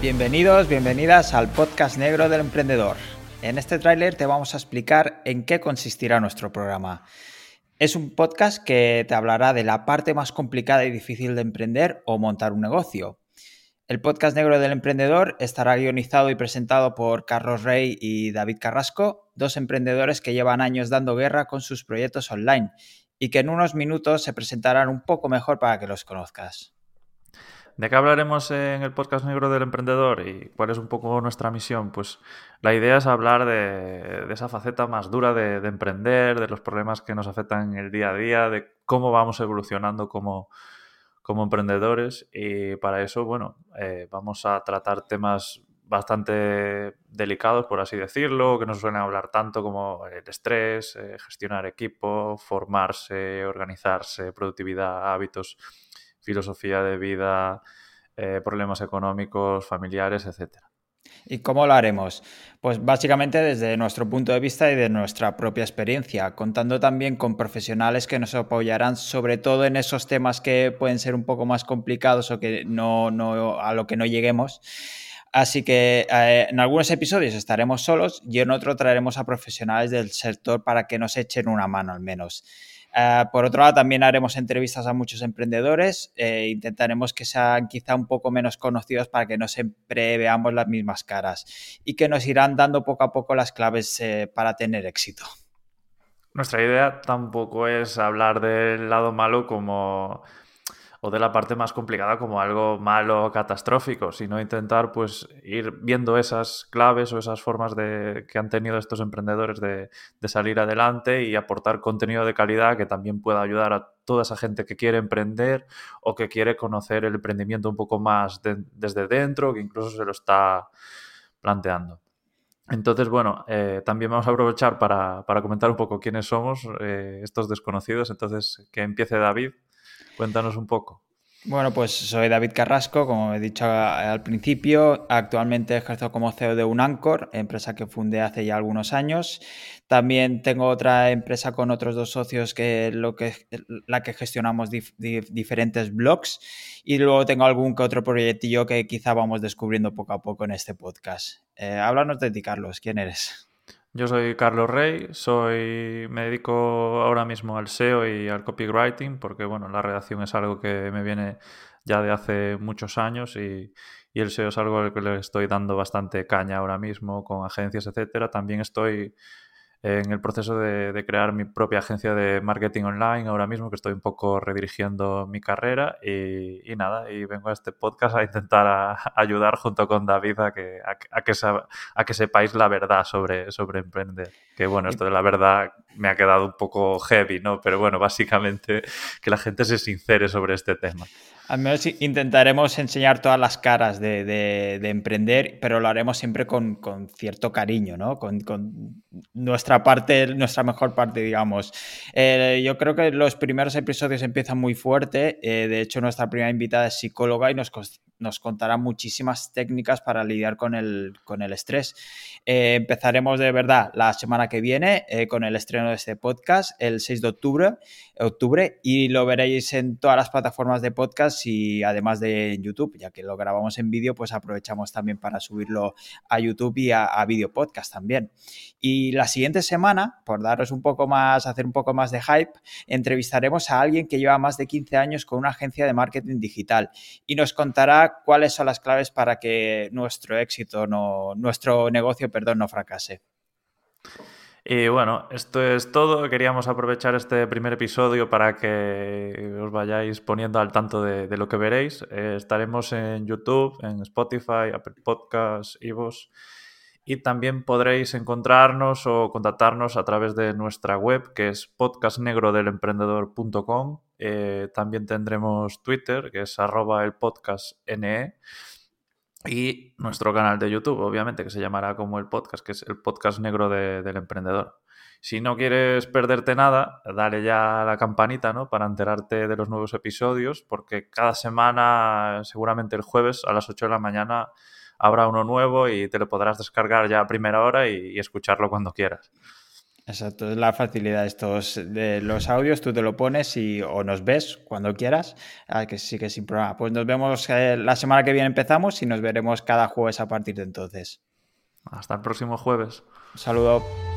Bienvenidos, bienvenidas al podcast negro del emprendedor. En este tráiler te vamos a explicar en qué consistirá nuestro programa. Es un podcast que te hablará de la parte más complicada y difícil de emprender o montar un negocio. El podcast negro del emprendedor estará guionizado y presentado por Carlos Rey y David Carrasco, dos emprendedores que llevan años dando guerra con sus proyectos online y que en unos minutos se presentarán un poco mejor para que los conozcas. ¿De qué hablaremos en el podcast negro del emprendedor y cuál es un poco nuestra misión? Pues la idea es hablar de, esa faceta más dura de, emprender, de los problemas que nos afectan en el día a día, de cómo vamos evolucionando como, como emprendedores y para eso, bueno, eh, vamos a tratar temas bastante delicados, por así decirlo, que no suelen hablar tanto como el estrés, eh, gestionar equipo, formarse, organizarse, productividad, hábitos filosofía de vida, eh, problemas económicos, familiares, etcétera. ¿Y cómo lo haremos? Pues básicamente desde nuestro punto de vista y de nuestra propia experiencia, contando también con profesionales que nos apoyarán sobre todo en esos temas que pueden ser un poco más complicados o que no, no a lo que no lleguemos. Así que eh, en algunos episodios estaremos solos y en otro traeremos a profesionales del sector para que nos echen una mano al menos. Eh, por otro lado, también haremos entrevistas a muchos emprendedores. e intentaremos que sean quizá un poco menos conocidos para que no siempre veamos las mismas caras y que nos irán dando poco a poco las claves eh, para tener éxito. Nuestra idea tampoco es hablar del lado malo como o de la parte más complicada como algo malo, catastrófico, sino intentar pues ir viendo esas claves o esas formas de, que han tenido estos emprendedores de, salir adelante y aportar contenido de calidad que también pueda ayudar a toda esa gente que quiere emprender o que quiere conocer el emprendimiento un poco más desde dentro, que incluso se lo está planteando. Entonces, bueno, eh, también vamos a aprovechar para, comentar un poco quiénes somos eh, estos desconocidos. Entonces, que empiece David. Cuéntanos un poco. Bueno, pues soy David Carrasco, como he dicho al principio. Actualmente ejerzo como CEO de Unancor, empresa que fundé hace ya algunos años. También tengo otra empresa con otros dos socios que lo que la que gestionamos diferentes blogs y luego tengo algún que otro proyectillo que quizá vamos descubriendo poco a poco en este podcast. Eh, háblanos de ti, Carlos. ¿Quién eres? Yo soy Carlos Rey, soy, me dedico ahora mismo al SEO y al copywriting porque bueno, la redacción es algo que me viene ya de hace muchos años y, y el SEO es algo al que le estoy dando bastante caña ahora mismo con agencias, etcétera. También estoy en el proceso de, crear mi propia agencia de marketing online ahora mismo, que estoy un poco redirigiendo mi carrera y, nada, y vengo a este podcast a intentar ayudar junto con David a que, a, que, a que sepáis la verdad sobre, sobre emprender. Que bueno, esto de la verdad me ha quedado un poco heavy, ¿no? Pero bueno, básicamente que la gente se sincere sobre este tema. Al menos intentaremos enseñar todas las caras de, emprender, pero lo haremos siempre con, cierto cariño, ¿no? Con, nuestra parte, nuestra mejor parte, digamos. Eh, yo creo que los primeros episodios empiezan muy fuerte. Eh, de hecho, nuestra primera invitada es psicóloga y nos, nos contará muchísimas técnicas para lidiar con el, con el estrés. Eh, empezaremos de verdad la semana que viene con el estreno de este podcast, el 6 de octubre, octubre, y lo veréis en todas las plataformas de podcast y además de YouTube, ya que lo grabamos en vídeo, pues aprovechamos también para subirlo a YouTube y a, a video podcast también. Y la siguiente semana, por daros un poco más, hacer un poco más de hype, entrevistaremos a alguien que lleva más de 15 años con una agencia de marketing digital y nos contará cuáles son las claves para que nuestro éxito, no, nuestro negocio, perdón, no fracase. Y bueno, esto es todo. Queríamos aprovechar este primer episodio para que os vayáis poniendo al tanto de, lo que veréis. Eh, estaremos en YouTube, en Spotify, Apple Podcasts, Ivos. Y también podréis encontrarnos o contactarnos a través de nuestra web, que es podcastnegrodelemprendedor.com. Eh, también tendremos Twitter, que es arroba el podcast y nuestro canal de YouTube, obviamente, que se llamará como el podcast, que es el podcast negro del emprendedor. Si no quieres perderte nada, dale ya la campanita, ¿no? Para enterarte de los nuevos episodios, porque cada semana, seguramente el jueves a las 8 de la mañana, habrá uno nuevo y te lo podrás descargar ya a primera hora y escucharlo cuando quieras. Exacto, es la facilidad de estos de los audios, tú te lo pones y o nos ves cuando quieras, ah, que sí que sin problema. Pues nos vemos eh, la semana que viene empezamos y nos veremos cada jueves a partir de entonces. Hasta el próximo jueves. Un saludo.